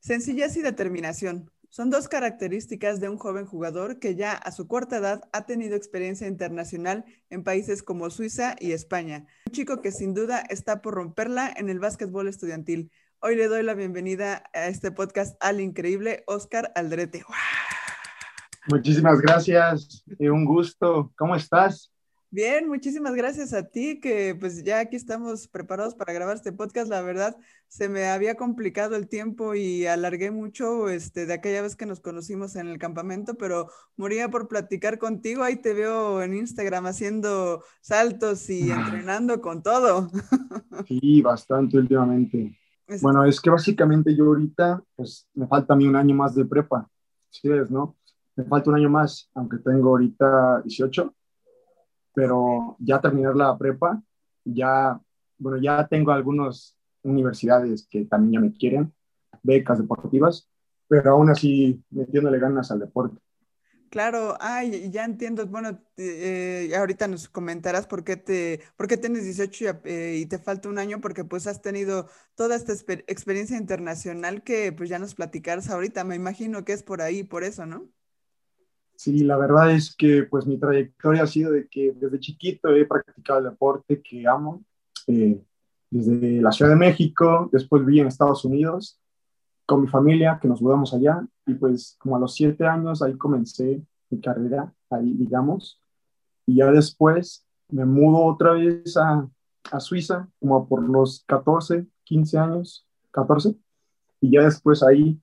Sencillez y determinación. Son dos características de un joven jugador que ya a su corta edad ha tenido experiencia internacional en países como Suiza y España. Un chico que sin duda está por romperla en el básquetbol estudiantil. Hoy le doy la bienvenida a este podcast al increíble Oscar Aldrete. Muchísimas gracias, eh, un gusto. ¿Cómo estás? Bien, muchísimas gracias a ti, que pues ya aquí estamos preparados para grabar este podcast. La verdad, se me había complicado el tiempo y alargué mucho este, de aquella vez que nos conocimos en el campamento, pero moría por platicar contigo. Ahí te veo en Instagram haciendo saltos y entrenando con todo. Sí, bastante últimamente. Bueno, es que básicamente yo ahorita, pues me falta a mí un año más de prepa. Sí, es, ¿no? Me falta un año más, aunque tengo ahorita 18 pero ya terminar la prepa, ya, bueno, ya tengo algunas universidades que también ya me quieren, becas deportivas, pero aún así metiéndole ganas al deporte. Claro, ay, ya entiendo. Bueno, eh, ahorita nos comentarás por qué, te, por qué tienes 18 eh, y, te falta un año, porque pues has tenido toda esta experiencia internacional que pues ya nos platicarás ahorita. Me imagino que es por ahí, por eso, ¿no? Sí, la verdad es que pues mi trayectoria ha sido de que desde chiquito he practicado el deporte que amo, eh, desde la Ciudad de México, después viví en Estados Unidos con mi familia, que nos mudamos allá, y pues como a los siete años ahí comencé mi carrera, ahí digamos, y ya después me mudo otra vez a, a Suiza, como por los 14, 15 años, 14, y ya después ahí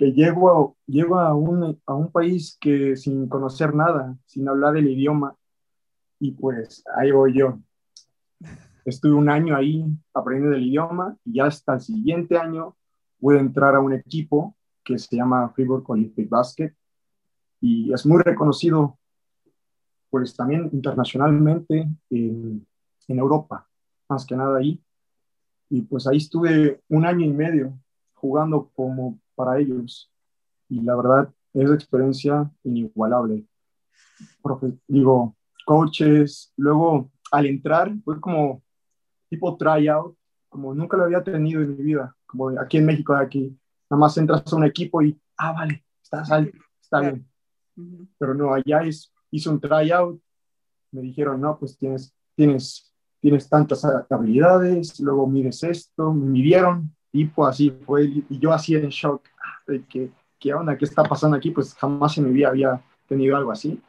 que llego, a, a, un, a un país que sin conocer nada, sin hablar el idioma, y pues ahí voy yo. Estuve un año ahí aprendiendo el idioma y ya hasta el siguiente año a entrar a un equipo que se llama Fribourg Olympic Basket y es muy reconocido pues también internacionalmente en, en Europa, más que nada ahí. Y pues ahí estuve un año y medio jugando como para ellos. Y la verdad, es experiencia inigualable. digo, coaches, luego al entrar fue como tipo tryout, como nunca lo había tenido en mi vida, como aquí en México, aquí, nada más entras a un equipo y, ah, vale, estás alto, está bien. Pero no, allá es, hice un tryout, me dijeron, no, pues tienes, tienes, tienes tantas habilidades, luego mides esto, me midieron, tipo así fue, y yo así en shock, de que, ¿qué onda? ¿Qué está pasando aquí? Pues jamás en mi vida había tenido algo así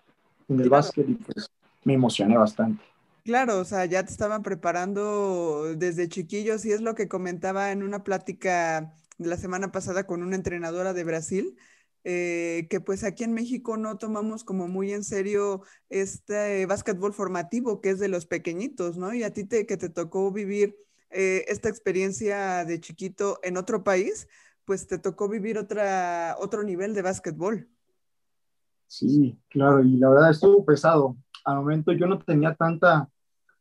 en el básquet y pues me emocioné bastante. Claro, o sea, ya te estaban preparando desde chiquillos y es lo que comentaba en una plática de la semana pasada con una entrenadora de Brasil, eh, que pues aquí en México no tomamos como muy en serio este básquetbol formativo que es de los pequeñitos, ¿no? Y a ti te, que te tocó vivir eh, esta experiencia de chiquito en otro país, pues te tocó vivir otra, otro nivel de básquetbol. Sí, claro, y la verdad estuvo pesado. Al momento yo no tenía tanta,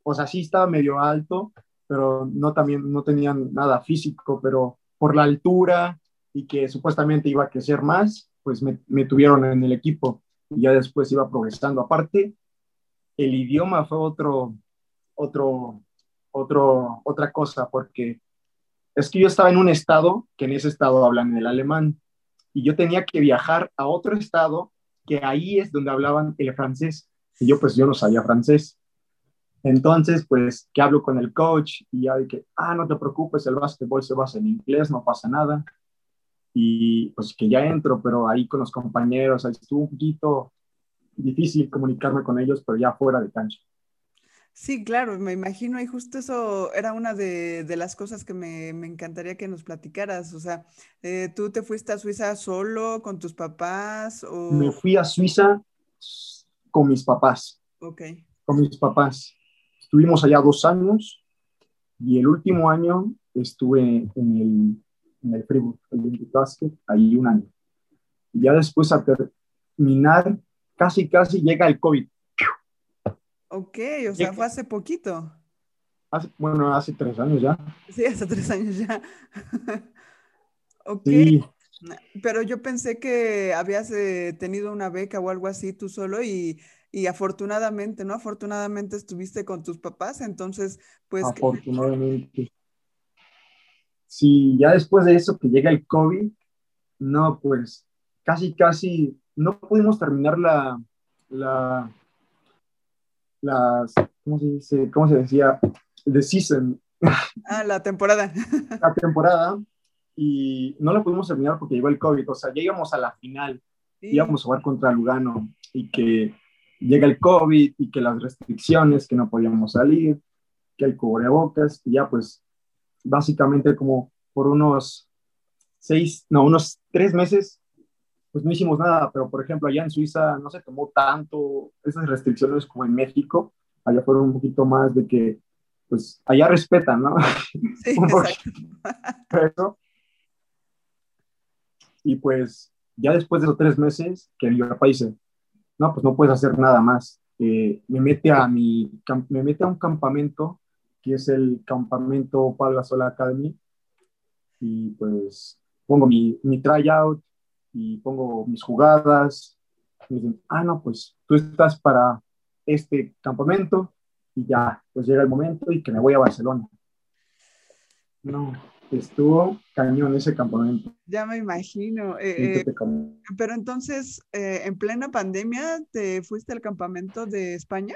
o sea, sí estaba medio alto, pero no también no tenía nada físico, pero por la altura y que supuestamente iba a crecer más, pues me, me tuvieron en el equipo y ya después iba progresando. Aparte, el idioma fue otro, otro, otro, otra cosa, porque es que yo estaba en un estado que en ese estado hablan el alemán y yo tenía que viajar a otro estado que ahí es donde hablaban el francés y yo pues yo no sabía francés. Entonces, pues que hablo con el coach y ya de que, ah, no te preocupes, el básquetbol se basa en inglés, no pasa nada. Y pues que ya entro, pero ahí con los compañeros, ahí estuvo un poquito difícil comunicarme con ellos, pero ya fuera de cancha. Sí, claro, me imagino, y justo eso era una de, las cosas que me, encantaría que nos platicaras. O sea, eh, ¿tú te fuiste a Suiza solo, con tus papás? O... Me fui a Suiza con mis papás. Ok. Con mis papás. Estuvimos allá dos años y el último año estuve en el, en el Fribourg Olympic Basket, ahí un año. Y ya después a terminar, casi, casi llega el COVID Ok, o sea, fue hace poquito. bueno, hace tres años ya. Sí, hace tres años ya. ok. Pero yo pensé que habías eh, tenido una beca o algo así tú solo y, afortunadamente, ¿no? Afortunadamente estuviste con tus papás, entonces, pues... Afortunadamente. Sí, ya después de eso que llega el COVID, No, pues casi, casi no pudimos terminar la, la, las, ¿cómo se dice? ¿Cómo se decía? The season. Ah, la temporada. La temporada. Y no la pudimos terminar porque llegó el COVID. O sea, llegamos a la final. Íbamos a jugar contra Lugano y que llega el COVID y que las restricciones, que no podíamos salir, que el cubrebocas, y ya pues básicamente como por unos seis, no, unos tres meses, pues no hicimos nada, pero por ejemplo allá en Suiza no se tomó tanto esas restricciones como en México, allá fueron un poquito más de que, pues allá respetan, ¿no? Sí, exacto. Y pues ya después de esos tres meses, que mi papá dice, no, pues no puedes hacer nada más. Eh, me, mete a mi, me mete a un campamento, que es el campamento Palga Sola Academy, y pues pongo mi, mi tryout y pongo mis jugadas. Y dicen, ah, no, pues tú estás para este campamento y ya, pues llega el momento y que me voy a Barcelona. No, estuvo cañón ese campamento. Ya me imagino. Eh, eh, pero entonces, eh, en plena pandemia, ¿te fuiste al campamento de España?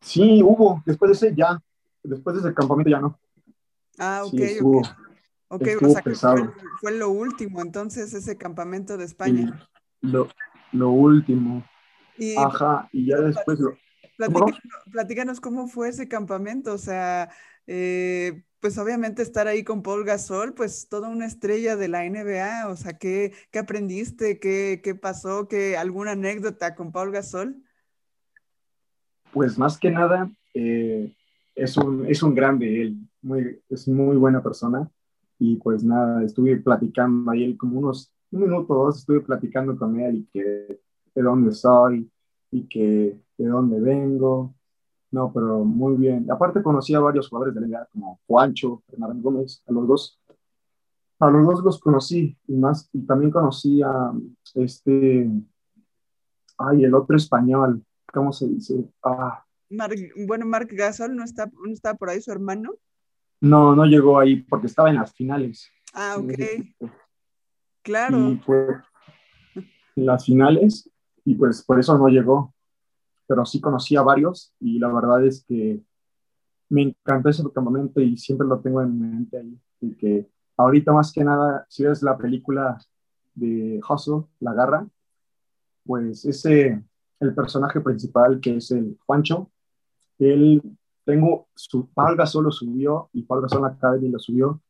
Sí, hubo. Después de ese ya. Después de ese campamento ya no. Ah, ok. Ok, o sea, fue, fue, lo último, entonces, ese campamento de España. lo, lo, último. Ajá, y ya después lo... Platícanos, cómo fue ese campamento, o sea, eh, pues obviamente estar ahí con Paul Gasol, pues toda una estrella de la NBA, o sea, ¿qué, qué aprendiste? ¿Qué, ¿Qué, pasó? ¿Qué, ¿Alguna anécdota con Paul Gasol? Pues más que nada, eh, es, un, es un grande él, muy, es muy buena persona y pues nada, estuve platicando ahí como unos un minuto o dos, estuve platicando con él y que de dónde soy y que de dónde vengo no, pero muy bien. Aparte conocí a varios jugadores de la liga, como Juancho, Fernando Gómez, a los dos. A los dos los conocí y más, y también conocí a este, ay, el otro español, ¿cómo se dice? Ah. bueno, Marc Gasol no está, no está por ahí su hermano. No, no llegó ahí porque estaba en las finales. Ah, ok. Claro. Y fue en las finales y pues por eso no llegó pero sí conocí a varios y la verdad es que me encantó ese campamento y siempre lo tengo en mente ahí. Y que ahorita más que nada, si ves la película de Hustle, La Garra, pues ese, el personaje principal que es el Juancho, él, tengo, su, Paul solo subió y Paul Gasol Academy lo subió,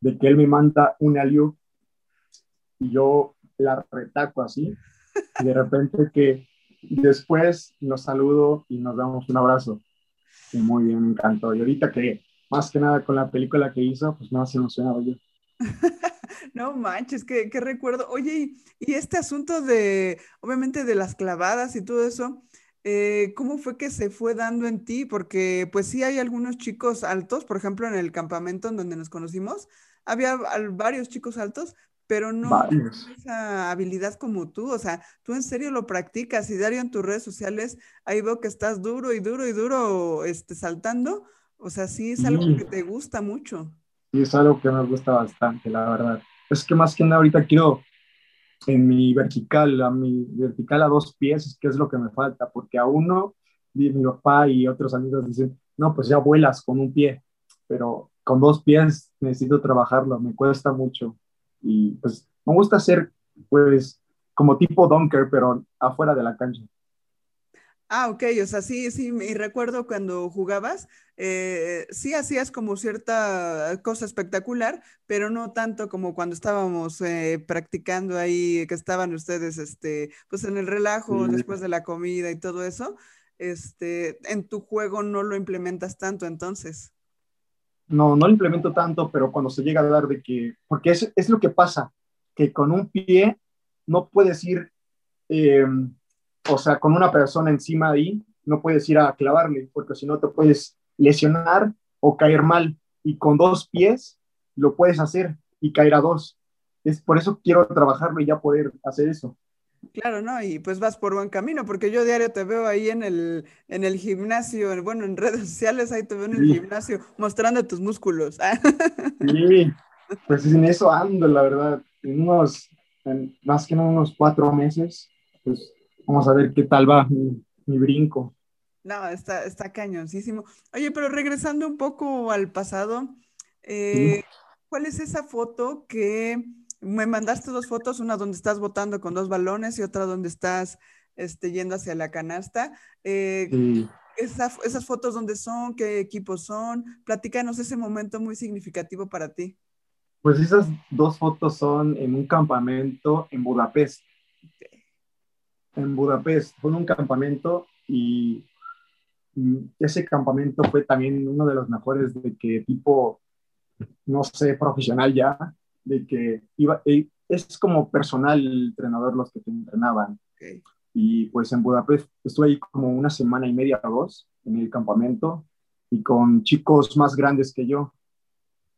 de que él me manda un aliu y yo la retaco así, y de repente que Después los saludo y nos damos un abrazo. Y muy bien, me encantó. Y ahorita que, más que nada con la película que hizo, pues más emocionado yo. no manches, qué, qué recuerdo. Oye, y, este asunto de, obviamente, de las clavadas y todo eso, eh, ¿cómo fue que se fue dando en ti? Porque pues sí hay algunos chicos altos, por ejemplo, en el campamento en donde nos conocimos, había varios chicos altos, pero no esa habilidad como tú, o sea, tú en serio lo practicas y Dario en tus redes sociales, ahí veo que estás duro y duro y duro este, saltando, o sea, sí es algo que te gusta mucho. Sí, es algo que me gusta bastante, la verdad. Es que más que nada ahorita quiero en mi vertical, a mi vertical a dos pies, que es lo que me falta, porque a uno, mi papá y otros amigos dicen, no, pues ya vuelas con un pie, pero con dos pies necesito trabajarlo, me cuesta mucho y pues me gusta hacer pues como tipo dunker, pero afuera de la cancha. Ah, ok, o sea, sí, sí, y recuerdo cuando jugabas, eh, sí hacías como cierta cosa espectacular, pero no tanto como cuando estábamos eh, practicando ahí, que estaban ustedes, este, pues en el relajo, después de la comida y todo eso, este, en tu juego no lo implementas tanto entonces. No, no lo implemento tanto, pero cuando se llega a dar de que, porque es, es lo que pasa, que con un pie no puedes ir, eh, o sea, con una persona encima ahí, no puedes ir a clavarle, porque si no te puedes lesionar o caer mal. Y con dos pies lo puedes hacer y caer a dos. Es por eso quiero trabajarlo y ya poder hacer eso. Claro, ¿no? Y pues vas por buen camino, porque yo diario te veo ahí en el, en el gimnasio, bueno, en redes sociales, ahí te veo en el gimnasio, mostrando tus músculos. Sí, pues en eso ando, la verdad. En unos en más que en unos cuatro meses, pues vamos a ver qué tal va mi, mi brinco. No, está, está cañoncísimo. Oye, pero regresando un poco al pasado, eh, ¿cuál es esa foto que me mandaste dos fotos, una donde estás botando con dos balones y otra donde estás este, yendo hacia la canasta? Eh, esas fotos, ¿dónde son? ¿Qué equipos son? Platícanos ese momento muy significativo para ti. Pues esas dos fotos son en un campamento en Budapest. En Budapest, fue un campamento y ese campamento fue también uno de los mejores de que tipo, no sé, profesional ya, de que iba, es como personal el entrenador los que te entrenaban. Y pues en Budapest estuve ahí como una semana y media o dos en el campamento y con chicos más grandes que yo,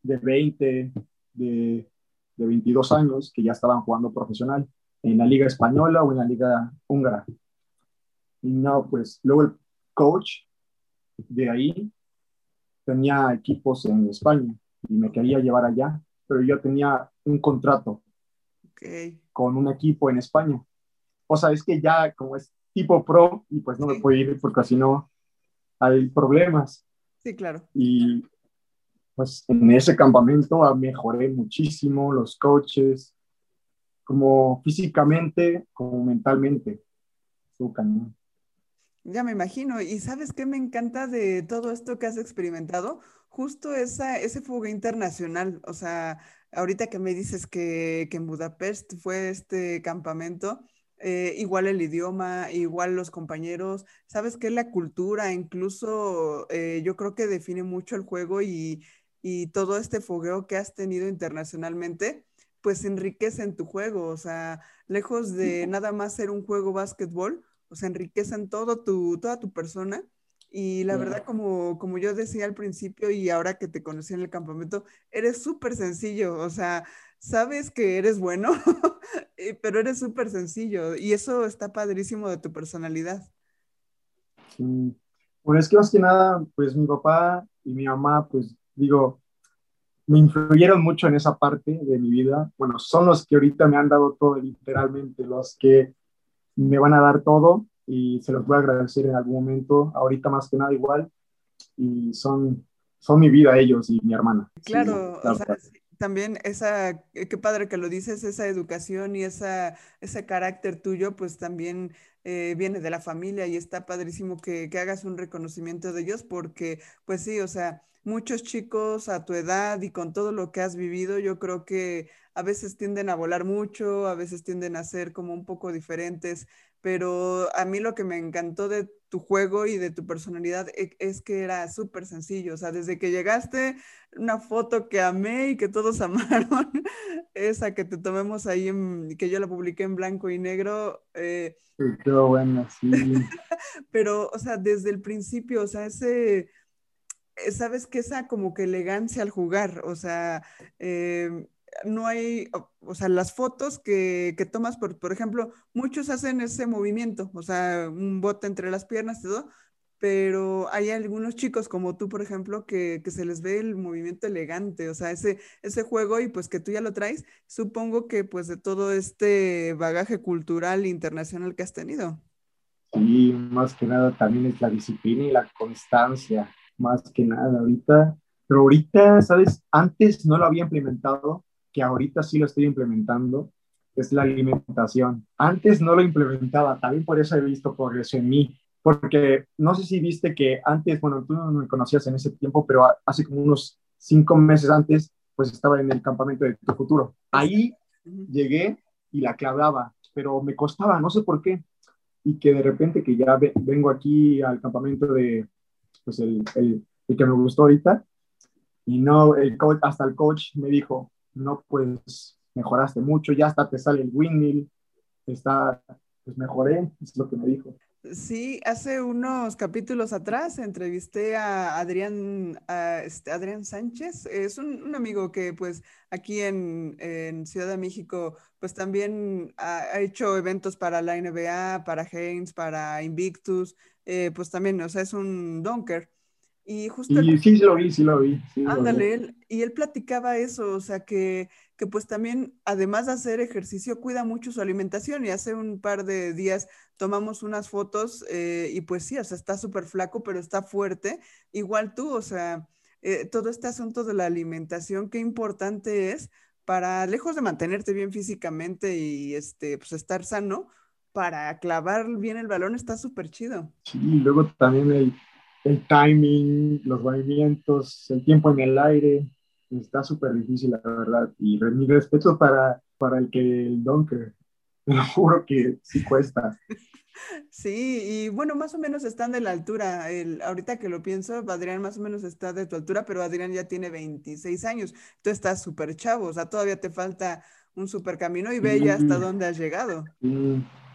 de 20, de, de 22 años, que ya estaban jugando profesional en la liga española o en la liga húngara. Y no, pues luego el coach de ahí tenía equipos en España y me quería llevar allá, pero yo tenía un contrato con un equipo en España. O sea, es que ya como es tipo pro y pues no me puedo ir porque si no hay problemas. Sí, claro. Y pues en ese campamento mejoré muchísimo los coaches, como físicamente, como mentalmente. Ya me imagino. ¿Y sabes qué me encanta de todo esto que has experimentado? Justo esa, ese fuga internacional. O sea, ahorita que me dices que, en Budapest fue este campamento, eh, igual el idioma, igual los compañeros, sabes que la cultura, incluso eh, yo creo que define mucho el juego y, y todo este fogueo que has tenido internacionalmente, pues enriquece en tu juego. O sea, lejos de nada más ser un juego básquetbol, o sea, enriquecen todo tu, toda tu persona. Y la verdad, como, como yo decía al principio y ahora que te conocí en el campamento, eres súper sencillo, o sea, sabes que eres bueno, eh, pero eres súper sencillo y eso está padrísimo de tu personalidad. Sí. Bueno, es que más que nada, pues mi papá y mi mamá, pues digo, me influyeron mucho en esa parte de mi vida. Bueno, son los que ahorita me han dado todo, literalmente, los que me van a dar todo y se los voy a agradecer en algún momento, ahorita más que nada igual, y son, son mi vida ellos y mi hermana. Claro, o sea, también esa, qué padre que lo dices, esa educación y esa, ese carácter tuyo, pues también eh, viene de la familia y está padrísimo que, que hagas un reconocimiento de ellos porque, pues sí, o sea, muchos chicos a tu edad y con todo lo que has vivido, yo creo que a veces tienden a volar mucho, a veces tienden a ser como un poco diferentes, pero a mí lo que me encantó de tu juego y de tu personalidad e, es que era súper sencillo, o sea, desde que llegaste, una foto que amé y que todos amaron, esa que te tomemos ahí, que yo la publiqué en blanco y negro. Eh, qué bueno, sí. pero, o sea, desde el principio, o sea, ese sabes que esa como que elegancia al jugar, o sea, em, no hay, o, sea, las fotos que, que, tomas, por, por ejemplo, muchos hacen ese movimiento, o sea, un bote entre las piernas todo, pero hay algunos chicos como tú, por ejemplo, que, que, se les ve el movimiento elegante, o sea, ese, ese juego y pues que tú ya lo traes, supongo que pues de todo este bagaje cultural internacional que has tenido. Sí, más que nada también es la disciplina y la constancia más que nada ahorita. Pero ahorita, ¿sabes? Antes no lo había implementado, que ahorita sí lo estoy implementando, es la alimentación. Antes no lo implementaba, también por eso he visto progreso en mí, porque no sé si viste que antes, bueno, tú no me conocías en ese tiempo, pero hace como unos cinco meses antes, pues estaba en el campamento de tu futuro. Ahí llegué y la clavaba, pero me costaba, no sé por qué. Y que de repente que ya vengo aquí al campamento de, pues el, el, el, que me gustó ahorita. Y no, el coach, hasta el coach me dijo, no, pues mejoraste mucho, ya hasta te sale el windmill, está, pues mejoré, es lo que me dijo. Sí, hace unos capítulos atrás entrevisté a Adrián, a este, Adrián Sánchez, es un, un, amigo que pues aquí en, en, Ciudad de México pues también ha, ha, hecho eventos para la NBA, para Haynes, para Invictus, eh, pues también, o sea, es un donker. Y justo... sí, sí lo vi, sí lo vi. ándale, y él platicaba eso, o sea, que, que pues también, además de hacer ejercicio, cuida mucho su alimentación y hace un par de días tomamos unas fotos eh, y pues sí, o sea, está súper flaco, pero está fuerte, igual tú, o sea, eh, todo este asunto de la alimentación, qué importante es para, lejos de mantenerte bien físicamente y este, pues estar sano, para clavar bien el balón está súper chido. Sí, luego también el, el timing, los movimientos, el tiempo en el aire, está súper difícil, la verdad. Y mi respeto para, para el que el Donker, te juro que sí cuesta. Sí, y bueno, más o menos están de la altura. El, ahorita que lo pienso, Adrián más o menos está de tu altura, pero Adrián ya tiene 26 años. Tú estás súper chavo, o sea, todavía te falta un súper camino y ve ya hasta dónde has llegado.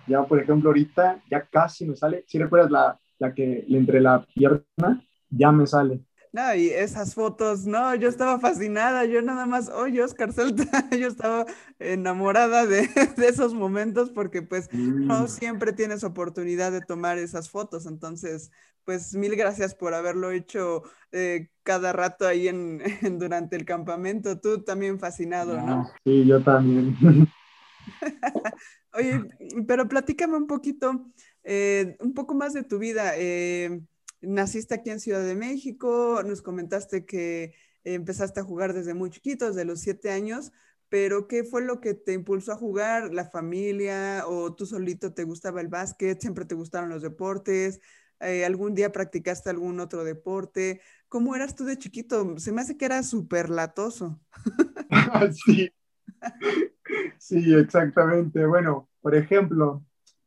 Ya, por ejemplo, ahorita ya casi me sale. Si recuerdas la, la que entre la pierna, ya me sale. No, y esas fotos, no, yo estaba fascinada, yo nada más, oye, Oscar Celta, yo estaba enamorada de, esos momentos porque pues no mm. siempre tienes oportunidad de tomar esas fotos, entonces, pues mil gracias por haberlo hecho eh, cada rato ahí en, durante el campamento, tú también fascinado, ¿no? Ah, sí, yo también. Oye, pero platícame un poquito, eh, un poco más de tu vida. Eh, naciste aquí en Ciudad de México, nos comentaste que empezaste a jugar desde muy chiquito, desde los siete años, pero ¿qué fue lo que te impulsó a jugar? ¿La familia o tú solito te gustaba el básquet? ¿Siempre te gustaron los deportes? Eh, ¿Algún día practicaste algún otro deporte? ¿Cómo eras tú de chiquito? Se me hace que eras súper latoso. sí. sí, exactamente. Bueno, por ejemplo,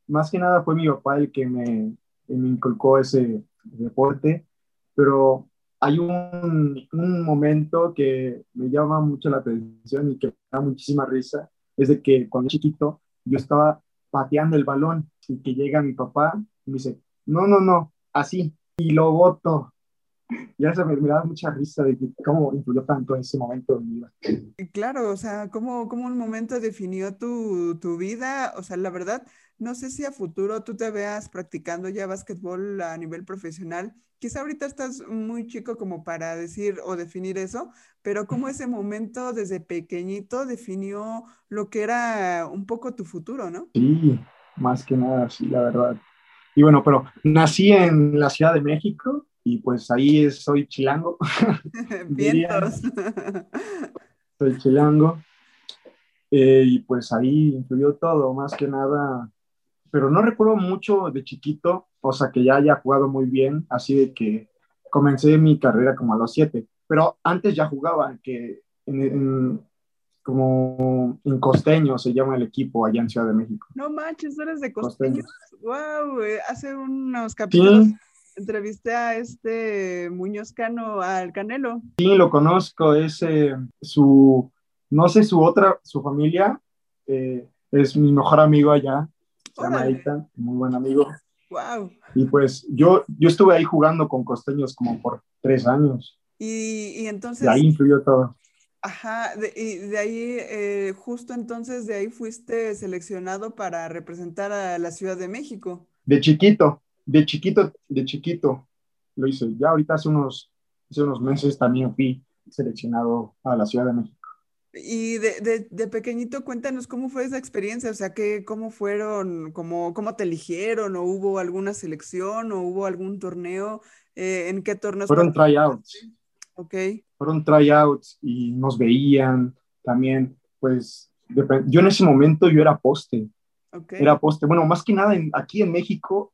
más que nada fue mi papá el que me, inculcó ese, deporte, pero hay un, momento que me llama mucho la atención y que me da muchísima risa, es de que cuando chiquito yo estaba pateando el balón y que llega mi papá y me dice, no, no, no, así, y lo boto. Y eso me, me da mucha risa de cómo influyó tanto en ese momento de mi vida. Claro, o sea, cómo, cómo un momento definió tu, tu vida, o sea, la verdad, no sé si a futuro tú te veas practicando ya básquetbol a nivel profesional. Quizá ahorita estás muy chico como para decir o definir eso, pero cómo ese momento desde pequeñito definió lo que era un poco tu futuro, ¿no? Sí, más que nada, sí, la verdad. Y bueno, pero nací en la Ciudad de México y pues ahí soy chilango. Vientos. soy chilango. Eh, y pues ahí influyó todo, más que nada pero no recuerdo mucho de chiquito, o sea, que ya haya jugado muy bien, así de que comencé mi carrera como a los siete, pero antes ya jugaba, que en, como en Costeño se llama el equipo allá en Ciudad de México. No manches, eres de Costeño. Wow, hace unos capítulos entrevisté a este Muñoz Cano, al Canelo. Sí, lo conozco, es eh, su, no sé, su otra, su familia, eh, es mi mejor amigo allá, se llama muy buen amigo. Wow. Y pues yo, yo estuve ahí jugando con costeños como por tres años. Y, y entonces... De ahí influyó todo. Ajá, de, y de ahí, eh, justo entonces de ahí fuiste seleccionado para representar a la Ciudad de México. De chiquito, de chiquito, de chiquito lo hice. Ya ahorita hace unos, hace unos meses también fui seleccionado a la Ciudad de México. Y de, de, pequeñito, cuéntanos cómo fue esa experiencia, o sea, que, cómo fueron, cómo, cómo te eligieron, o hubo alguna selección, o hubo algún torneo, eh, ¿en qué torneos? Fueron tryouts. Ok. Fueron tryouts y nos veían también, pues, yo en ese momento yo era poste. Okay. Era poste. Bueno, más que nada aquí en México,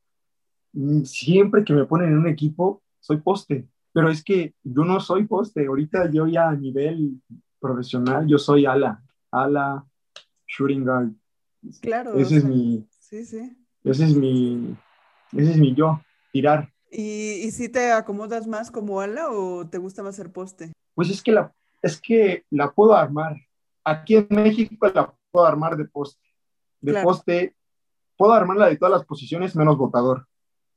siempre que me ponen en un equipo, soy poste. Pero es que yo no soy poste. Ahorita yo ya a nivel profesional, yo soy ala, ala, shooting guard. Claro. Ese es mi. Sí, sí. Ese es mi. Ese es mi yo, tirar. ¿Y, y si te acomodas más como ala o te gusta más ser poste? Pues es que la, es que la puedo armar. Aquí en México la puedo armar de poste. De poste, puedo armarla de todas las posiciones menos botador.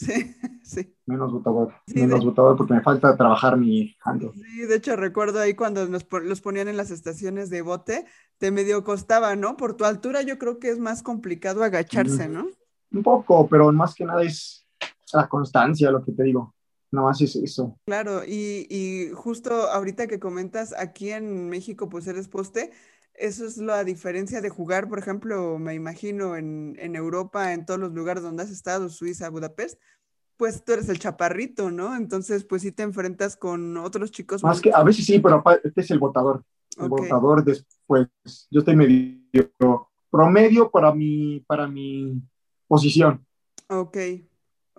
Sí, sí. Menos votador. menos votador porque me falta trabajar mi handle. Sí, de hecho recuerdo ahí cuando nos, los ponían en las estaciones de bote, te medio costaba, ¿no? Por tu altura yo creo que es más complicado agacharse, ¿no? Un poco, pero más que nada es la constancia, lo que te digo. nada más es eso. Claro, y, y justo ahorita que comentas, aquí en México pues eres poste, eso es la diferencia de jugar, por ejemplo, me imagino en, en Europa, en todos los lugares donde has estado, Suiza, Budapest, pues tú eres el chaparrito, ¿no? Entonces, pues sí te enfrentas con otros chicos. Más que a veces sí, pero este es el votador. El votador después, yo estoy medio promedio para mi, para mi posición. Ok,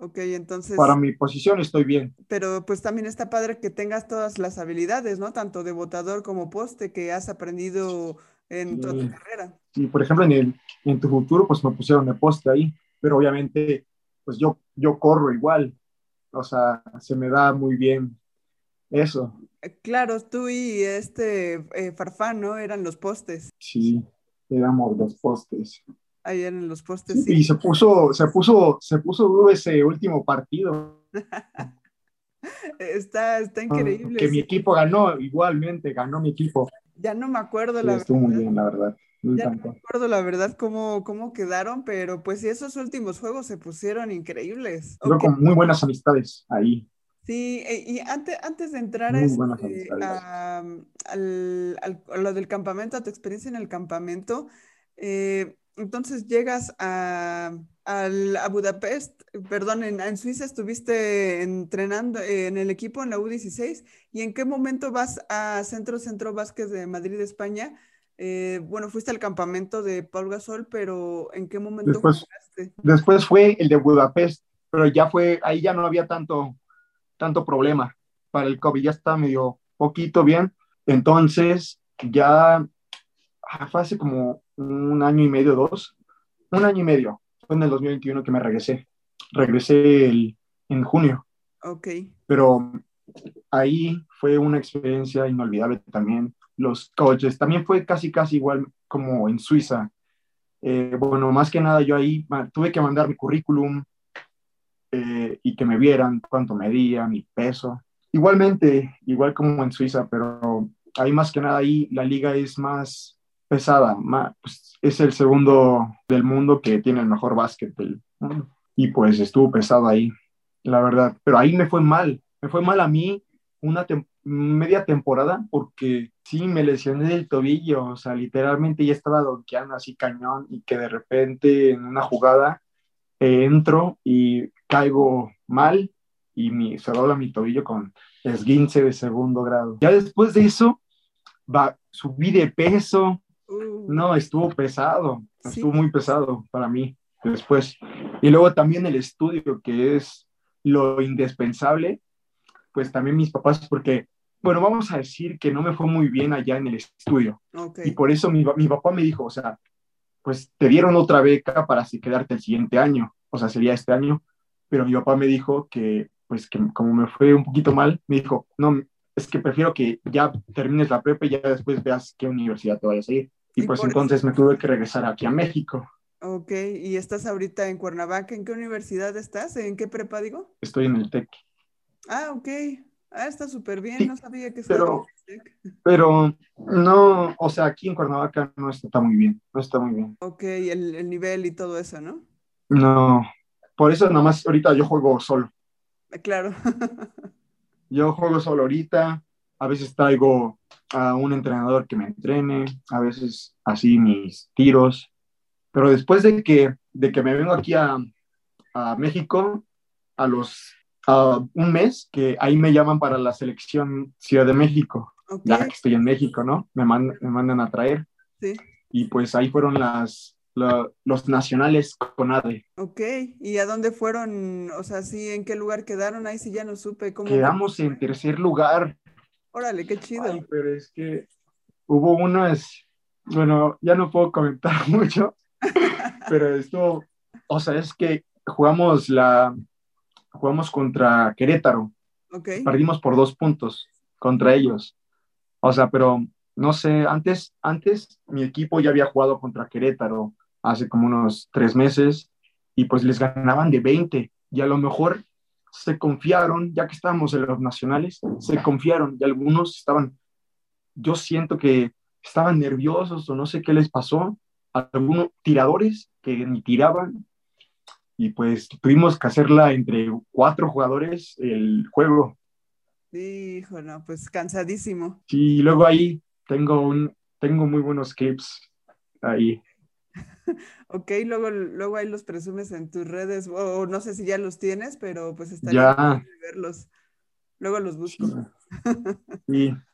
ok, entonces. Para mi posición estoy bien. Pero pues también está padre que tengas todas las habilidades, ¿no? Tanto de votador como poste que has aprendido en toda tu carrera. Sí, por ejemplo, en, el, en tu futuro, pues me pusieron de poste ahí, pero obviamente pues yo, yo corro igual. O sea, se me da muy bien eso. Eh, claro, tú y este eh, Farfán, ¿no? Eran los postes. Sí, éramos los postes. Ahí eran los postes, sí. Y se puso, se puso, se puso duro ese último partido. está, está ah, increíble. que mi equipo ganó, igualmente, ganó mi equipo. Ya no me acuerdo la Estuvo muy bien, la verdad. Ya no me acuerdo la verdad cómo, cómo quedaron, pero pues sí, esos últimos juegos se pusieron increíbles. Yo con muy buenas amistades ahí. Sí, e, y antes, antes de entrar este, a, al, a, lo del campamento, a tu experiencia en el campamento, eh, entonces llegas a, a, Budapest, perdón, en, en, Suiza estuviste entrenando en el equipo en la U16, ¿y en qué momento vas a Centro Centro Vázquez de Madrid, España? Eh, bueno, fuiste al campamento de Paul Gasol, pero ¿en qué momento después, Después fue el de Budapest, pero ya fue, ahí ya no había tanto, tanto problema para el COVID, ya está medio poquito bien. Entonces, ya ah, fue hace como un año y medio, dos, un año y medio, fue en el 2021 que me regresé. Regresé en junio. Ok. Pero ahí fue una experiencia inolvidable también los coaches. También fue casi, casi igual como en Suiza. Eh, bueno, más que nada yo ahí tuve que mandar mi currículum eh, y que me vieran cuánto medía, mi peso. Igualmente, igual como en Suiza, pero ahí más que nada ahí la liga es más pesada, pues, es el segundo del mundo que tiene el mejor básquet Y pues estuvo pesado ahí, la verdad. Pero ahí me fue mal, me fue mal a mí una media temporada porque sí me lesioné del tobillo, o sea, literalmente ya estaba donkeando así cañón y que de repente en una jugada entro y caigo mal y mi, se dobla mi tobillo con esguince de segundo grado. Ya después de eso, va, subí de peso, uh. no, estuvo pesado, estuvo muy pesado para mí después. Y luego también el estudio, que es lo indispensable, pues también mis papás, porque bueno, vamos a decir que no me fue muy bien allá en el estudio. Y por eso mi, mi, papá me dijo, o sea, pues te dieron otra beca para así quedarte el siguiente año, o sea, sería este año, pero mi papá me dijo que, pues que como me fue un poquito mal, me dijo, no, es que prefiero que ya termines la prepa y ya después veas qué universidad te vayas a ir. Y, pues entonces me tuve que regresar aquí a México. Ok, y estás ahorita en Cuernavaca, ¿en qué universidad estás? ¿En qué prepa digo? Estoy en el TEC. Ah, ok. Ah, está súper bien, no sabía que pero, pero no, o sea, aquí en Cuernavaca no está muy bien, no está muy bien. Ok, el, el nivel y todo eso, ¿no? No, por eso nada más ahorita yo juego solo. Ah, claro. yo juego solo ahorita, a veces traigo a un entrenador que me entrene, a veces así mis tiros, pero después de que, de que me vengo aquí a, a México, a los un mes que ahí me llaman para la selección Ciudad de México. Ya que estoy en México, ¿no? Me, me mandan a traer. Sí. Y pues ahí fueron las, los nacionales con ADE. Ok, ¿y a dónde fueron? O sea, sí, ¿en qué lugar quedaron? Ahí sí ya no supe cómo. Quedamos en tercer lugar. Órale, qué chido. pero es que hubo unas, bueno, ya no puedo comentar mucho, pero esto, o sea, es que jugamos la, jugamos contra Querétaro. Perdimos por dos puntos contra ellos. O sea, pero no sé, antes, antes mi equipo ya había jugado contra Querétaro hace como unos tres meses y pues les ganaban de 20 y a lo mejor se confiaron, ya que estábamos en los nacionales, se confiaron y algunos estaban, yo siento que estaban nerviosos o no sé qué les pasó, algunos tiradores que ni tiraban y pues tuvimos que hacerla entre cuatro jugadores el juego. Hijo, no, pues cansadísimo. Sí, y luego ahí tengo un, tengo muy buenos clips ahí. ok, luego, luego ahí los presumes en tus redes, o no sé si ya los tienes, pero pues estaría ya. verlos. Luego los busco. Sí.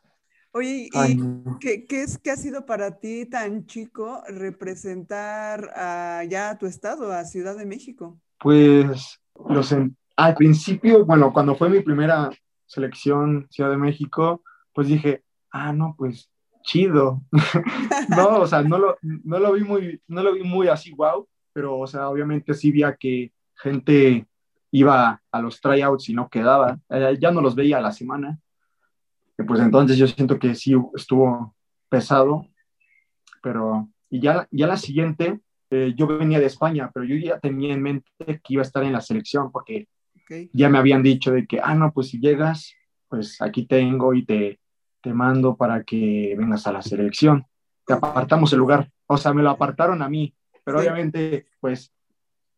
Oye, ¿y qué, es que ha sido para ti tan chico representar a, ya a tu estado, a Ciudad de México? Pues los al principio, bueno, cuando fue mi primera selección Ciudad de México, pues dije, ah, no, pues chido. no, o sea, no lo, no lo vi muy, no lo vi muy así, wow, pero, o sea, obviamente sí vi que gente iba a los tryouts y no quedaba, eh, ya no los veía a la semana, pues entonces yo siento que sí estuvo pesado, pero y ya, ya la siguiente, eh, yo venía de España, pero yo ya tenía en mente que iba a estar en la selección porque ya me habían dicho de que, ah, no, pues si llegas, pues aquí tengo y te, te mando para que vengas a la selección. Te apartamos el lugar. O sea, me lo apartaron a mí, pero obviamente, pues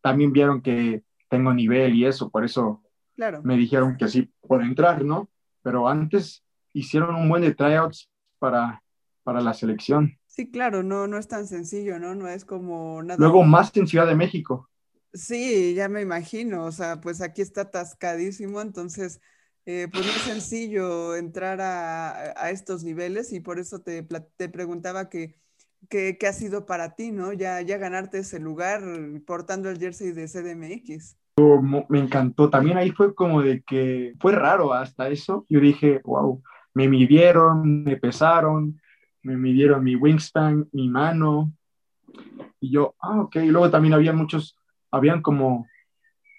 también vieron que tengo nivel y eso, por eso claro. me dijeron que sí puedo entrar, ¿no? Pero antes hicieron un buen de tryouts para, para la selección. Sí, claro, no, no es tan sencillo, ¿no? No es como nada. Luego más en Ciudad de México. Sí, ya me imagino, o sea, pues aquí está atascadísimo, entonces, eh, pues no es sencillo entrar a, a, estos niveles y por eso te, te preguntaba que, qué ha sido para ti, ¿no? Ya, ya ganarte ese lugar portando el jersey de CDMX me encantó. También ahí fue como de que fue raro hasta eso. Yo dije, wow, me midieron, me pesaron, me midieron mi wingspan, mi mano. Y yo, ah, ok. Y luego también había muchos, habían como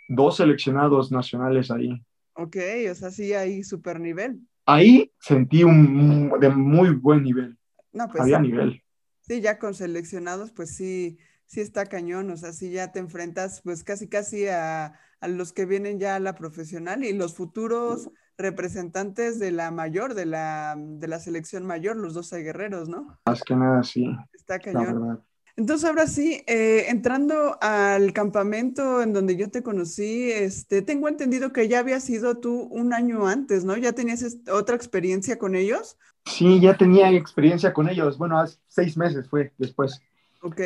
dos seleccionados nacionales ahí. Ok, o sea, sí hay super nivel. Ahí sentí un de muy buen nivel. No, pues había nivel. Sí, ya con seleccionados, pues sí, sí está cañón. O sea, sí ya te enfrentas, pues casi, casi a, a los que vienen ya a la profesional y los futuros representantes de la mayor, de la, de la selección mayor, los 12 guerreros, ¿no? Más que nada, sí. Está cañón. Entonces, ahora sí, eh, entrando al campamento en donde yo te conocí, este, tengo entendido que ya habías ido tú un año antes, ¿no? ¿Ya tenías otra experiencia con ellos? Sí, ya tenía experiencia con ellos. Bueno, hace seis meses fue después. Ok.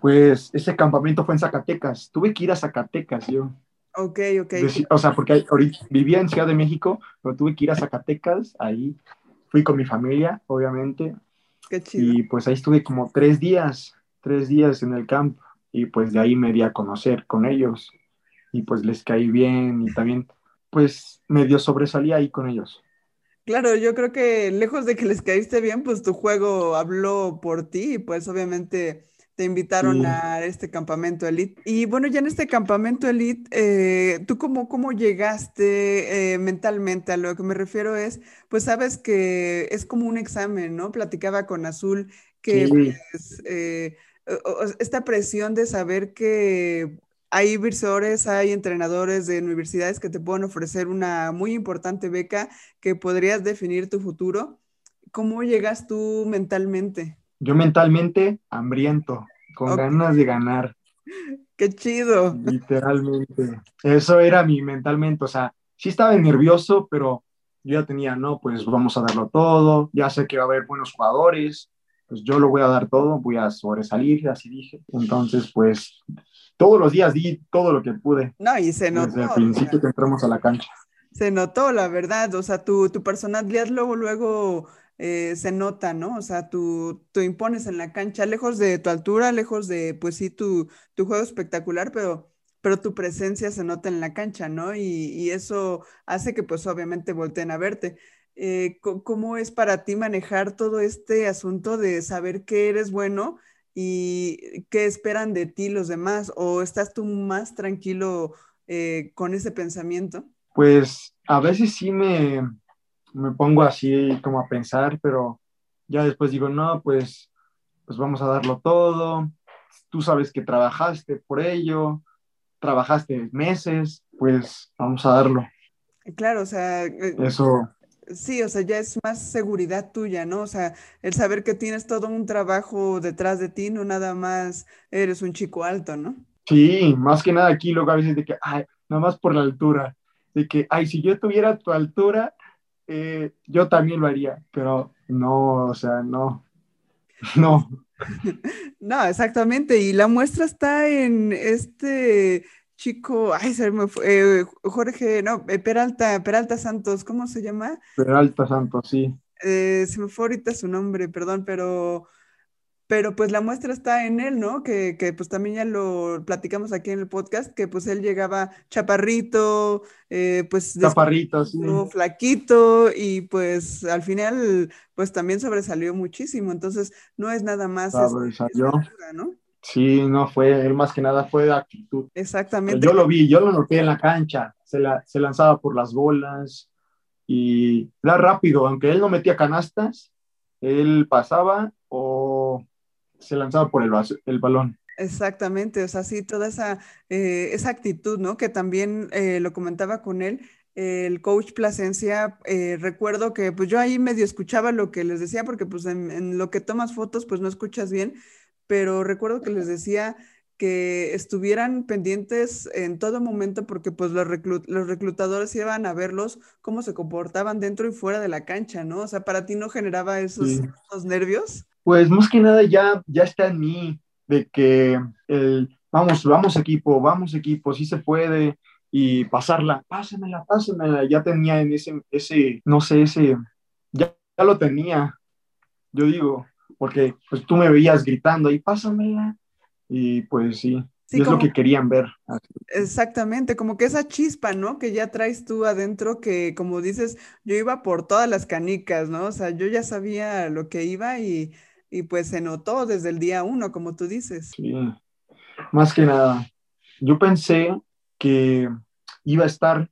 Pues ese campamento fue en Zacatecas. Tuve que ir a Zacatecas yo. Ok, ok. O sea, porque ahorita vivía en Ciudad de México, pero tuve que ir a Zacatecas, ahí fui con mi familia, obviamente. Qué chido. Y pues ahí estuve como tres días, tres días en el campo, y pues de ahí me di a conocer con ellos, y pues les caí bien, y también pues medio sobresalí ahí con ellos. Claro, yo creo que lejos de que les caíste bien, pues tu juego habló por ti, y pues obviamente te invitaron a este campamento elite. Y bueno, ya en este campamento elite, eh, ¿tú cómo, cómo llegaste eh, mentalmente? A lo que me refiero es, pues sabes que es como un examen, ¿no? Platicaba con Azul que pues, eh, esta presión de saber que hay visores, hay entrenadores de universidades que te pueden ofrecer una muy importante beca que podrías definir tu futuro. ¿Cómo llegas tú mentalmente? Yo mentalmente hambriento, con ganas de ganar. Qué chido. Literalmente. Eso era mi mentalmente. O sea, sí estaba nervioso, pero yo ya tenía, no, pues vamos a darlo todo. Ya sé que va a haber buenos jugadores. Pues yo lo voy a dar todo, voy a sobresalir, así dije. Entonces, pues todos los días di todo lo que pude. No, y se notó. Desde el principio que entramos a la cancha. Se notó, la verdad. O sea, tu, tu personalidad luego, luego eh, se nota, ¿no? O sea, tú, tú, impones en la cancha, lejos de tu altura, lejos de, pues sí, tu, tu juego espectacular, pero, pero tu presencia se nota en la cancha, ¿no? Y, y eso hace que pues obviamente volteen a verte. Eh, ¿Cómo es para ti manejar todo este asunto de saber que eres bueno y qué esperan de ti los demás? ¿O estás tú más tranquilo eh, con ese pensamiento? Pues a veces sí me, me pongo así como a pensar, pero ya después digo, no, pues, pues vamos a darlo todo. Tú sabes que trabajaste por ello, trabajaste meses, pues vamos a darlo. Claro, o sea, eh, eso. Sí, o sea, ya es más seguridad tuya, ¿no? O sea, el saber que tienes todo un trabajo detrás de ti, no nada más eres un chico alto, ¿no? Sí, más que nada aquí luego a veces de que, ay, nada más por la altura, de que, ay, si yo tuviera tu altura, eh, yo también lo haría, pero no, o sea, no, no. No, exactamente, y la muestra está en este chico, ay, se me fue, eh, Jorge, no, eh, Peralta, Peralta Santos, ¿cómo se llama? Peralta Santos, sí. se me fue ahorita su nombre, perdón, pero pero pues la muestra está en él, ¿no? Que, que, pues también ya lo platicamos aquí en el podcast, que pues él llegaba chaparrito, eh, pues chaparrito, sí. flaquito y pues al final pues también sobresalió muchísimo, entonces no es nada más sobresalió. ¿no? Sí, no fue, él más que nada fue de actitud. Exactamente. Yo lo vi, yo lo noté en la cancha, se, la, se lanzaba por las bolas y era rápido, aunque él no metía canastas, él pasaba o se lanzaba por el, el balón. Exactamente, o sea, sí, toda esa, eh, esa actitud, ¿no? Que también eh, lo comentaba con él, el coach Plasencia, eh, recuerdo que pues yo ahí medio escuchaba lo que les decía, porque pues en, lo que tomas fotos pues no escuchas bien, pero recuerdo que les decía que estuvieran pendientes en todo momento porque pues los, los reclutadores iban a verlos cómo se comportaban dentro y fuera de la cancha, ¿no? O sea, para ti no generaba esos, esos nervios. Pues más que nada ya, ya está en mí de que el, vamos, vamos equipo, vamos equipo, sí se puede y pasarla, pásamela, pásamela, ya tenía en ese, ese, no sé, ese, ya, ya lo tenía, yo digo, porque pues tú me veías gritando y pásamela y pues sí, es lo que querían ver. Exactamente, como que esa chispa, ¿no? Que ya traes tú adentro, que como dices, yo iba por todas las canicas, ¿no? O sea, yo ya sabía lo que iba y y pues se notó desde el día uno, como tú dices. Sí, más que nada. Yo pensé que iba a estar,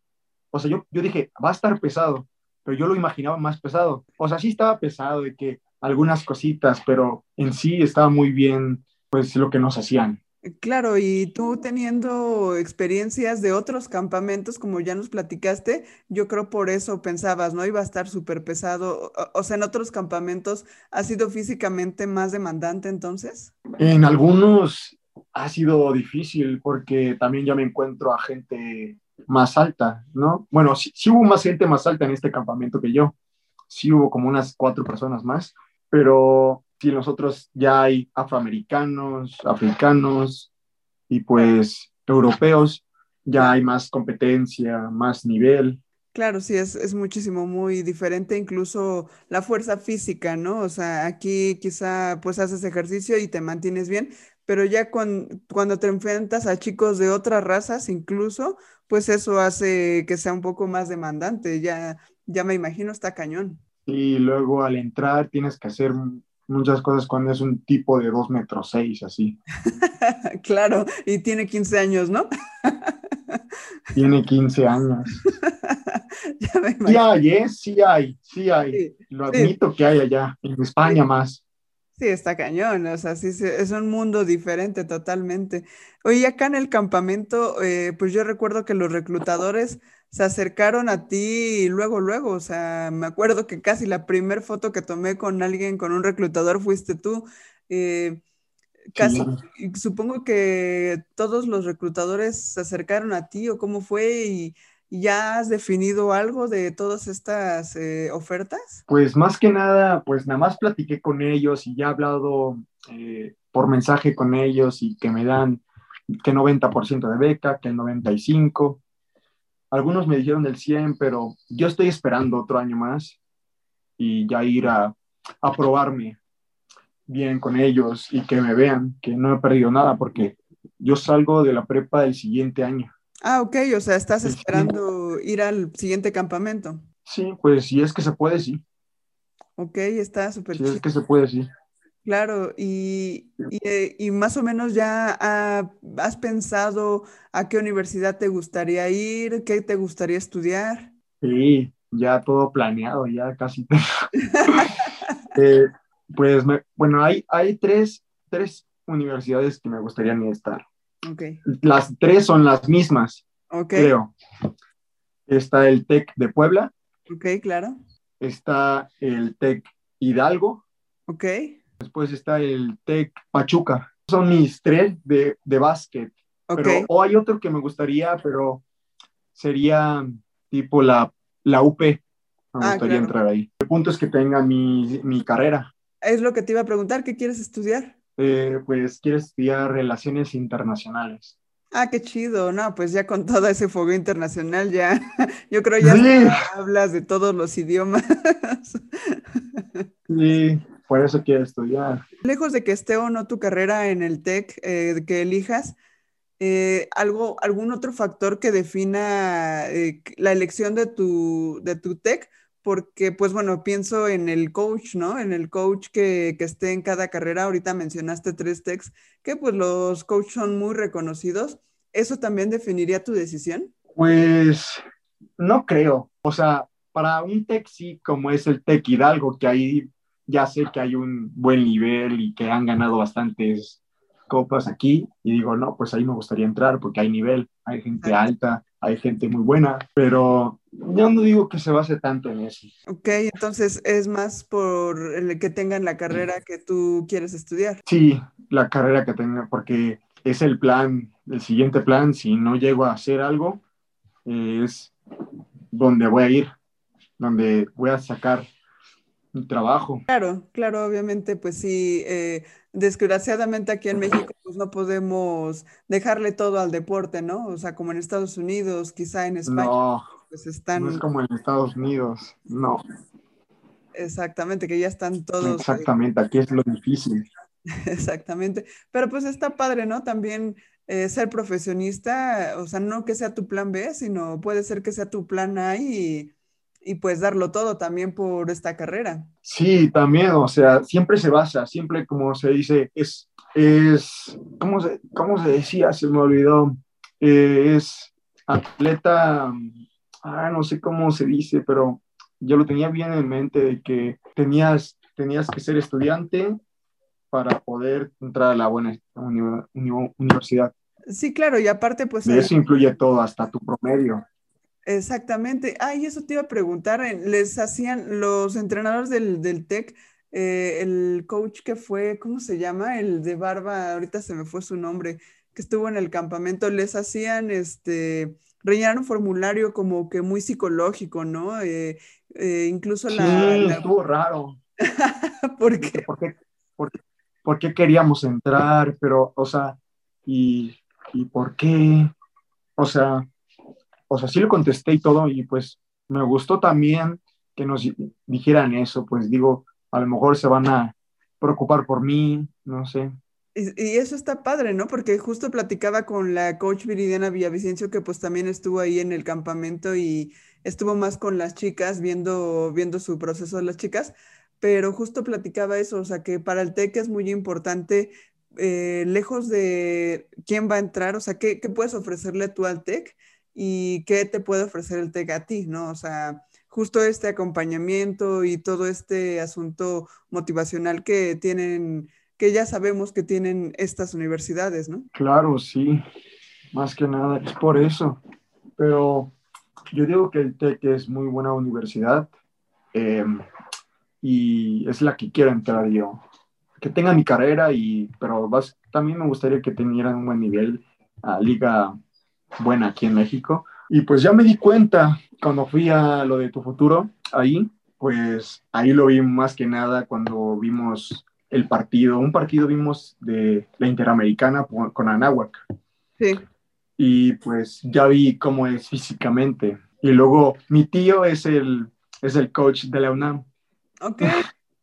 o sea, yo, yo dije, va a estar pesado, pero yo lo imaginaba más pesado. O sea, sí estaba pesado de que algunas cositas, pero en sí estaba muy bien, pues lo que nos hacían. Claro, y tú teniendo experiencias de otros campamentos, como ya nos platicaste, yo creo por eso pensabas, ¿no? Iba a estar súper pesado. O, sea, en otros campamentos, ¿ha sido físicamente más demandante entonces? En algunos ha sido difícil porque también ya me encuentro a gente más alta, ¿no? Bueno, sí, sí hubo más gente más alta en este campamento que yo. Sí hubo como unas cuatro personas más, pero si nosotros ya hay afroamericanos, africanos y pues europeos, ya hay más competencia, más nivel. Claro, sí, es, es, muchísimo, muy diferente, incluso la fuerza física, ¿no? O sea, aquí quizá pues haces ejercicio y te mantienes bien, pero ya cuando te enfrentas a chicos de otras razas, incluso, pues eso hace que sea un poco más demandante, ya, ya me imagino, está cañón. Y luego al entrar tienes que hacer muchas cosas cuando es un tipo de 2 metros 6, así. claro, y tiene 15 años, ¿no? tiene 15 años. sí hay, ¿eh? Sí hay, sí hay. Lo admito que hay allá, en España más. Sí, está cañón, o sea, sí, es un mundo diferente totalmente. Oye, acá en el campamento, eh, pues yo recuerdo que los reclutadores se acercaron a ti luego, luego, o sea, me acuerdo que casi la primera foto que tomé con alguien, con un reclutador, fuiste tú. Eh, casi, supongo que todos los reclutadores se acercaron a ti o cómo fue y, ya has definido algo de todas estas eh, ofertas. Pues más que nada, pues nada más platiqué con ellos y ya he hablado eh, por mensaje con ellos y que me dan que 90% de beca, que el 95%. Algunos me dijeron del 100, pero yo estoy esperando otro año más y ya ir a, a probarme bien con ellos y que me vean que no he perdido nada porque yo salgo de la prepa del siguiente año. Ah, ok, o sea, estás esperando ir al siguiente campamento. Sí, pues si es que se puede, sí. Ok, está súper Si es que se puede, sí. Claro, y, eh, y, más o menos ya has pensado a qué universidad te gustaría ir, qué te gustaría estudiar. Sí, ya todo planeado, ya casi. eh, pues, bueno, hay, hay tres, tres universidades que me gustaría estar. Okay. Las tres son las mismas, okay. creo. Está el TEC de Puebla. Ok, claro. Está el TEC Hidalgo. Ok Después está el TEC Pachuca. Son mis tres de, de básquet. Pero, o hay otro que me gustaría, pero sería tipo la, la UP. Me ah, gustaría entrar ahí. El punto es que tenga mi, mi, carrera. Es lo que te iba a preguntar, ¿qué quieres estudiar? Eh, pues quiero estudiar relaciones internacionales. Ah, qué chido, no, pues ya con todo ese fuego internacional ya, yo creo ya hablas de todos los idiomas. Sí, por eso quiero estudiar. Lejos de que esté o no tu carrera en el TEC eh, que elijas, eh, algo, ¿algún otro factor que defina eh, la elección de tu, de tu TEC? Porque, pues bueno, pienso en el coach, ¿no? En el coach que, que esté en cada carrera. Ahorita mencionaste tres TECs, que pues los coaches son muy reconocidos. ¿Eso también definiría tu decisión? Pues no creo. O sea, para un TEC sí, como es el TEC Hidalgo, que ahí ya sé que hay un buen nivel y que han ganado bastantes copas aquí y digo, no, pues ahí me gustaría entrar porque hay nivel, hay gente alta, hay gente muy buena, pero yo no digo que se base tanto en eso. Ok, entonces es más por el que tengan la carrera que tú quieres estudiar. Sí, la carrera que tenga, porque es el plan, el siguiente plan, si no llego a hacer algo, es donde voy a ir, donde voy a sacar trabajo. Claro, claro, obviamente, pues sí, eh, desgraciadamente aquí en México pues no podemos dejarle todo al deporte, ¿no? O sea, como en Estados Unidos, quizá en España, no, pues están... No es como en Estados Unidos, no. Exactamente, que ya están todos... Exactamente, aquí es lo difícil. Exactamente, pero pues está padre, ¿no? También eh, ser profesionista, o sea, no que sea tu plan B, sino puede ser que sea tu plan A y y pues darlo todo también por esta carrera. Sí, también, o sea, siempre se basa, siempre como se dice, es, es, ¿cómo se, cómo se decía? Se me olvidó, eh, es atleta, ah, no sé cómo se dice, pero yo lo tenía bien en mente de que tenías, tenías que ser estudiante para poder entrar a la buena universidad. Sí, claro, y aparte pues... De eso incluye todo, hasta tu promedio. Exactamente. Ah, y eso te iba a preguntar, eh, les hacían los entrenadores del, del TEC, eh, el coach que fue, ¿cómo se llama? El de barba, ahorita se me fue su nombre, que estuvo en el campamento, les hacían, este, rellenar un formulario como que muy psicológico, ¿no? Eh, incluso la... Sí, estuvo raro. ¿Por qué? ¿Por qué? queríamos entrar? Pero, o sea, ¿y, y por qué? O sea o sea, sí lo contesté y todo, y pues me gustó también que nos dijeran eso, pues digo, a lo mejor se van a preocupar por mí, no sé. Y, eso está padre, ¿no? Porque justo platicaba con la coach Viridiana Villavicencio, que pues también estuvo ahí en el campamento y estuvo más con las chicas, viendo, viendo su proceso de las chicas, pero justo platicaba eso, o sea, que para el TEC es muy importante, eh, lejos de quién va a entrar, o sea, ¿qué, qué puedes ofrecerle tú al TEC? Y qué te puede ofrecer el TEC a ti, ¿no? O sea, justo este acompañamiento y todo este asunto motivacional que tienen, que ya sabemos que tienen estas universidades, ¿no? Claro, sí, más que nada, es por eso. Pero yo digo que el TEC es muy buena universidad em, y es la que quiero entrar yo. Que tenga mi carrera, y, pero también me gustaría que tuvieran un buen nivel a liga buena aquí en México. Y pues ya me di cuenta cuando fui a lo de tu futuro, ahí, pues ahí lo vi más que nada cuando vimos el partido, un partido vimos de la Interamericana con Anáhuac. Sí. Y pues ya vi cómo es físicamente. Y luego mi tío es el, es el coach de la UNAM. Ok,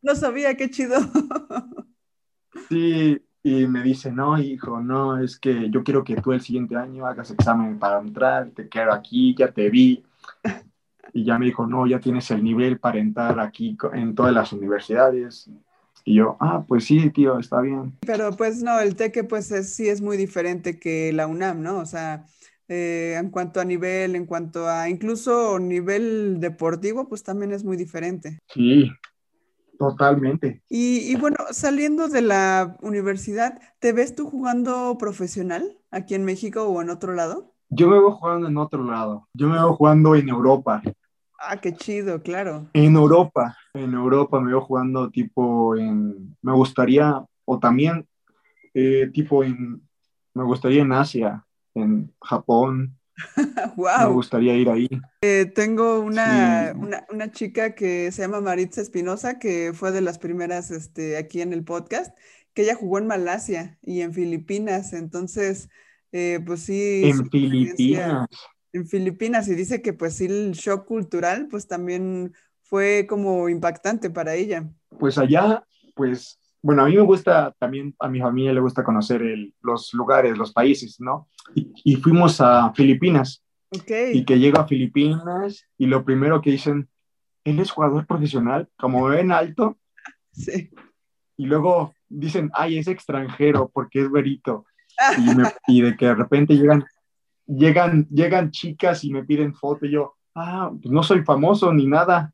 no sabía, qué chido. sí, y me dice, no, hijo, no, es que yo quiero que tú el siguiente año hagas examen para entrar, te quiero aquí, ya te vi. Y ya me dijo, no, ya tienes el nivel para entrar aquí en todas las universidades. Y yo, ah, pues sí, tío, está bien. Pero pues no, el TEC pues sí es muy diferente que la UNAM, ¿no? O sea, eh, en cuanto a nivel, en cuanto a incluso nivel deportivo, pues también es muy diferente. Sí, Totalmente. Y, bueno, saliendo de la universidad, ¿te ves tú jugando profesional aquí en México o en otro lado? Yo me veo jugando en otro lado. Yo me veo jugando en Europa. Ah, qué chido, claro. En Europa, en Europa me veo jugando tipo en, me gustaría, o también eh, tipo en, me gustaría en Asia, en Japón. wow. Me gustaría ir ahí. Eh, tengo una, una, una, chica que se llama Maritza Espinosa, que fue de las primeras este, aquí en el podcast, que ella jugó en Malasia y en Filipinas. Entonces, eh, pues sí. En Filipinas. En Filipinas, y dice que pues sí, el shock cultural, pues también fue como impactante para ella. Pues allá, pues bueno, a mí me gusta también, a mi familia le gusta conocer los lugares, los países, ¿no? Y, fuimos a Filipinas. Okay. Y que llego a Filipinas y lo primero que dicen, él es jugador profesional, como ven alto. Sí. Y luego dicen, ay, es extranjero porque es verito. Y, de que de repente llegan, llegan, llegan chicas y me piden foto y yo, ah, pues no soy famoso ni nada.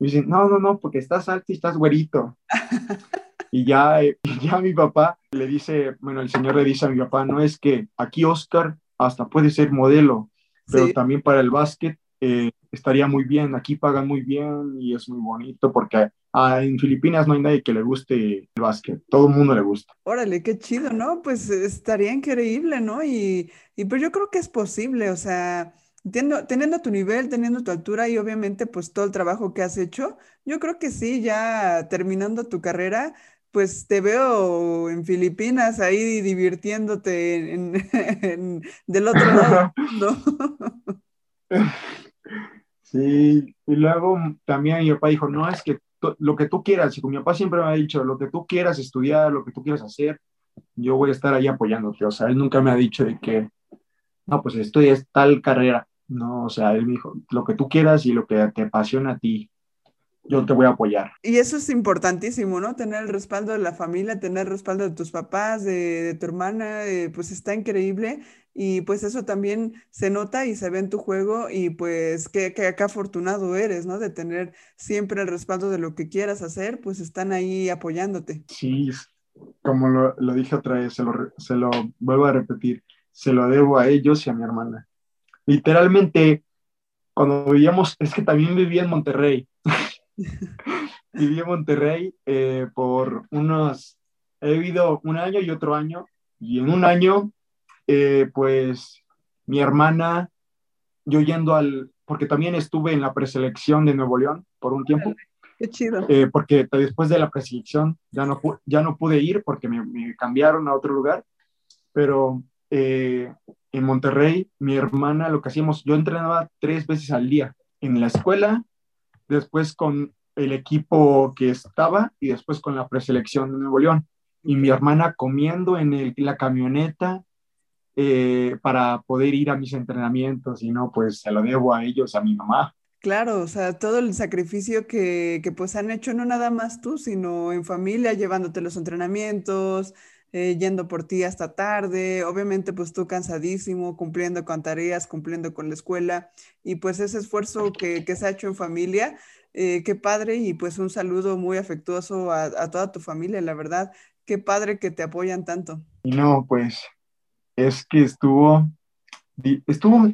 Y dicen, no, no, no, porque estás alto y estás güerito. Y ya, eh, ya mi papá le dice, bueno, el señor le dice a mi papá, no es que aquí Oscar hasta puede ser modelo, pero también para el básquet eh, estaría muy bien, aquí pagan muy bien y es muy bonito porque ah, en Filipinas no hay nadie que le guste el básquet, todo el mundo le gusta. Órale, qué chido, ¿no? Pues estaría increíble, ¿no? Y, y pues yo creo que es posible, o sea, teniendo, teniendo, tu nivel, teniendo tu altura y obviamente pues todo el trabajo que has hecho, yo creo que sí, ya terminando tu carrera, pues te veo en Filipinas ahí divirtiéndote en, del otro lado Sí, y luego también mi papá dijo, no, es que lo que tú quieras, y mi papá siempre me ha dicho, lo que tú quieras estudiar, lo que tú quieras hacer, yo voy a estar ahí apoyándote, o sea, él nunca me ha dicho de que, no, pues estudias tal carrera, no, o sea, él me dijo, lo que tú quieras y lo que te apasiona a ti, yo te voy a apoyar. Y eso es importantísimo, ¿no? Tener el respaldo de la familia, tener el respaldo de tus papás, de, tu hermana, eh, pues está increíble. Y pues eso también se nota y se ve en tu juego y pues qué, qué, afortunado eres, ¿no? De tener siempre el respaldo de lo que quieras hacer, pues están ahí apoyándote. Sí, como lo, lo dije otra vez, se lo, se lo vuelvo a repetir, se lo debo a ellos y a mi hermana. Literalmente, cuando vivíamos, es que también vivía en Monterrey. Viví en Monterrey eh, por unos, he vivido un año y otro año, y en un año, eh, pues mi hermana, yo yendo al, porque también estuve en la preselección de Nuevo León por un tiempo. Qué chido. Eh, porque después de la preselección ya no, ya no pude ir porque me, me cambiaron a otro lugar, pero en Monterrey, mi hermana, lo que hacíamos, yo entrenaba tres veces al día en la escuela, después con el equipo que estaba y después con la preselección de Nuevo León. Y mi hermana comiendo en la camioneta eh, para poder ir a mis entrenamientos y no, pues se lo debo a ellos, a mi mamá. Claro, o sea, todo el sacrificio que, que pues han hecho no nada más tú, sino en familia, llevándote los entrenamientos, eh, yendo por ti hasta tarde, obviamente pues tú cansadísimo, cumpliendo con tareas, cumpliendo con la escuela y pues ese esfuerzo que, que se ha hecho en familia, eh, qué padre y pues un saludo muy afectuoso a, a, toda tu familia, la verdad, qué padre que te apoyan tanto. No, pues es que estuvo, estuvo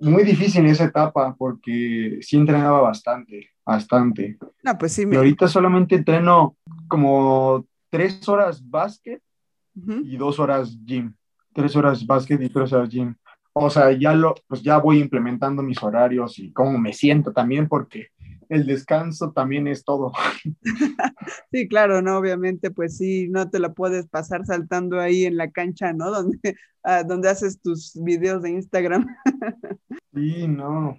muy difícil esa etapa porque sí entrenaba bastante, bastante. No, pues sí. Me... Y ahorita solamente entreno como tres horas básquet y dos horas gym. Tres horas básquet y tres horas gym. O sea, ya, lo, pues ya voy implementando mis horarios y cómo me siento también, porque el descanso también es todo. Sí, claro, no, obviamente, pues sí, no te la puedes pasar saltando ahí en la cancha, ¿no? Donde, ah, donde haces tus videos de Instagram. Sí, no,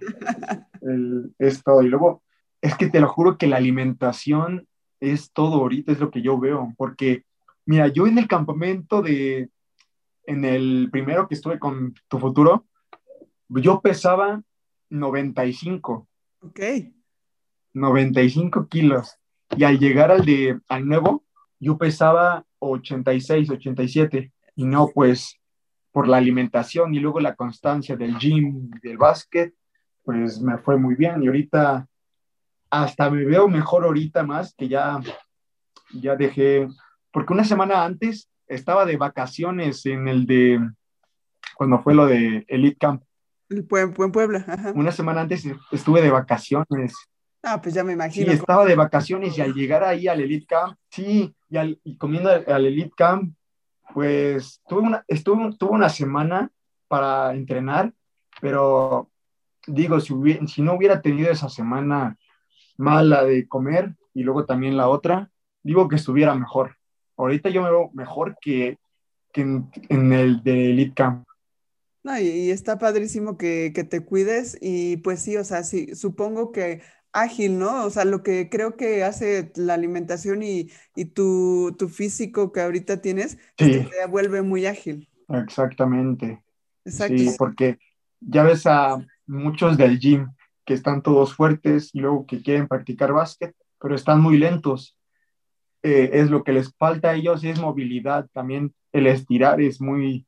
el, es todo. Y luego, es que te lo juro que la alimentación es todo ahorita, es lo que yo veo, porque Mira, yo en el campamento de, en el primero que estuve con tu futuro, yo pesaba 95. Ok. 95 kilos. Y al llegar al de, al nuevo, yo pesaba 86, 87. Y no, pues, por la alimentación y luego la constancia del gym, del básquet, pues me fue muy bien. Y ahorita, hasta me veo mejor ahorita más que ya, ya dejé porque una semana antes estaba de vacaciones en el de, cuando fue lo de Elite Camp. Buen Puebla. Una semana antes estuve de vacaciones. Ah, pues ya me imagino. Sí, estaba de vacaciones y al llegar ahí al Elite Camp, sí, y, comiendo al, Elite Camp, pues tuve una, estuve, tuve una semana para entrenar, pero digo, si, si no hubiera tenido esa semana mala de comer y luego también la otra, digo que estuviera mejor. Ahorita yo me veo mejor que, que en, el de Elite Camp. No, y, está padrísimo que, que, te cuides y pues sí, o sea, sí, supongo que ágil, ¿no? O sea, lo que creo que hace la alimentación y, y tu, tu, físico que ahorita tienes, te vuelve muy ágil. Exactamente. Exacto. Sí, porque ya ves a muchos del gym que están todos fuertes y luego que quieren practicar básquet, pero están muy lentos. Eh, es lo que les falta a ellos, es movilidad. También el estirar es muy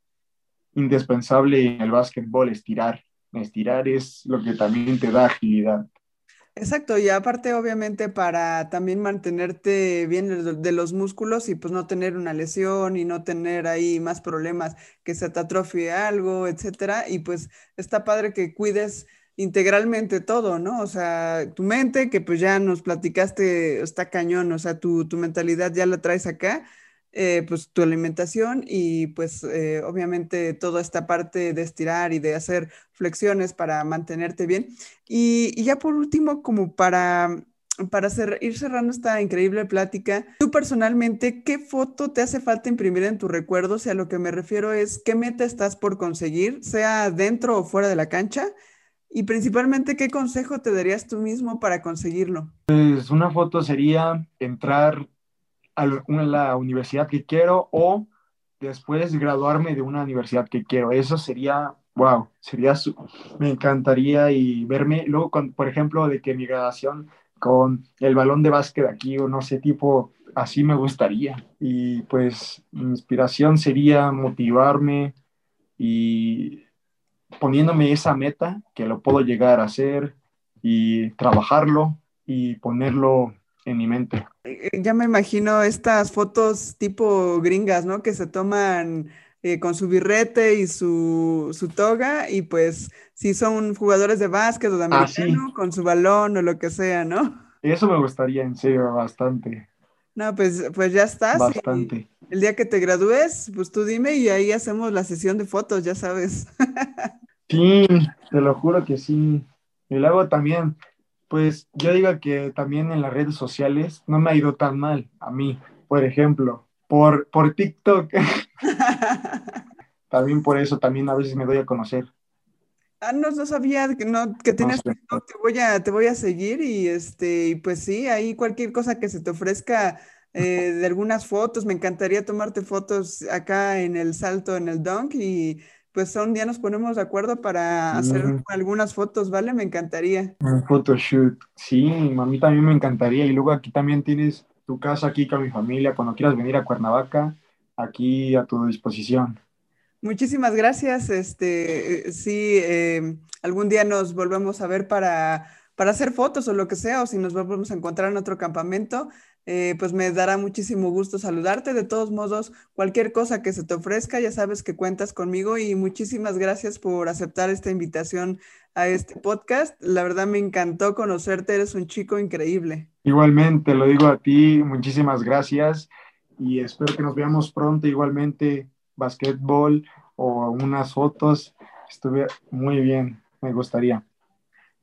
indispensable en el básquetbol, estirar. Estirar es lo que también te da agilidad. Exacto, y aparte obviamente para también mantenerte bien de los músculos y pues no tener una lesión y no tener ahí más problemas, que se te atrofie algo, etcétera, y pues está padre que cuides integralmente todo, ¿no? O sea, tu mente, que pues ya nos platicaste, está cañón, o sea, tu, tu mentalidad ya la traes acá, eh, pues tu alimentación y pues eh, obviamente toda esta parte de estirar y de hacer flexiones para mantenerte bien. Y, ya por último, como para, para ir cerrando esta increíble plática, tú personalmente, ¿qué foto te hace falta imprimir en tu recuerdo? O sea, lo que me refiero es, ¿qué meta estás por conseguir, sea dentro o fuera de la cancha? Y principalmente, ¿qué consejo te darías tú mismo para conseguirlo? Pues una foto sería entrar a la universidad que quiero o después graduarme de una universidad que quiero. Eso sería, wow, sería, me encantaría y verme, luego, con, por ejemplo, de que mi graduación con el balón de básquet aquí o no sé, tipo, así me gustaría. Y pues mi inspiración sería motivarme y poniéndome esa meta que lo puedo llegar a hacer y trabajarlo y ponerlo en mi mente. Eh, ya me imagino estas fotos tipo gringas, ¿no? Que se toman eh, con su birrete y su, su, toga y pues si son jugadores de básquet o de ah, americano, con su balón o lo que sea, ¿no? Eso me gustaría en serio bastante. No, pues, pues ya estás. Bastante. El día que te gradúes, pues tú dime y ahí hacemos la sesión de fotos, ya sabes. sí, te lo juro que sí. Y luego también pues yo digo que también en las redes sociales no me ha ido tan mal a mí, por ejemplo, por, por TikTok. también por eso, también a veces me doy a conocer. Ah, no, no sabía que, no, que tenías TikTok, te voy, a, te voy a seguir y este, pues sí, ahí cualquier cosa que se te ofrezca eh, de algunas fotos, me encantaría tomarte fotos acá en el salto, en el dunk y pues un día nos ponemos de acuerdo para hacer algunas fotos, ¿vale? Me encantaría. Un photoshoot, sí, a mí también me encantaría. Y luego aquí también tienes tu casa aquí con mi familia, cuando quieras venir a Cuernavaca, aquí a tu disposición. Muchísimas gracias. Este, eh, sí, em, algún día nos volvemos a ver para, para hacer fotos o lo que sea, o si nos volvemos a encontrar en otro campamento. Eh, pues me dará muchísimo gusto saludarte. De todos modos, cualquier cosa que se te ofrezca, ya sabes que cuentas conmigo y muchísimas gracias por aceptar esta invitación a este podcast. La verdad me encantó conocerte, eres un chico increíble. Igualmente, lo digo a ti, muchísimas gracias y espero que nos veamos pronto igualmente, basquetbol o unas fotos. Estuve muy bien, me gustaría.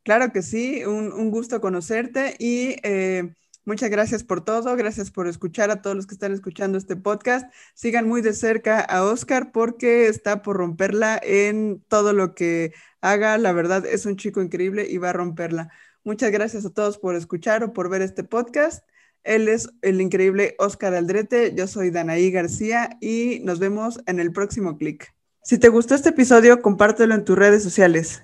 Claro que sí, un, un gusto conocerte y... Eh, Muchas gracias por todo, gracias por escuchar a todos los que están escuchando este podcast. Sigan muy de cerca a Oscar porque está por romperla en todo lo que haga. La verdad es un chico increíble y va a romperla. Muchas gracias a todos por escuchar o por ver este podcast. Él es el increíble Oscar Aldrete, yo soy Danaí García y nos vemos en el próximo clic. Si te gustó este episodio, compártelo en tus redes sociales.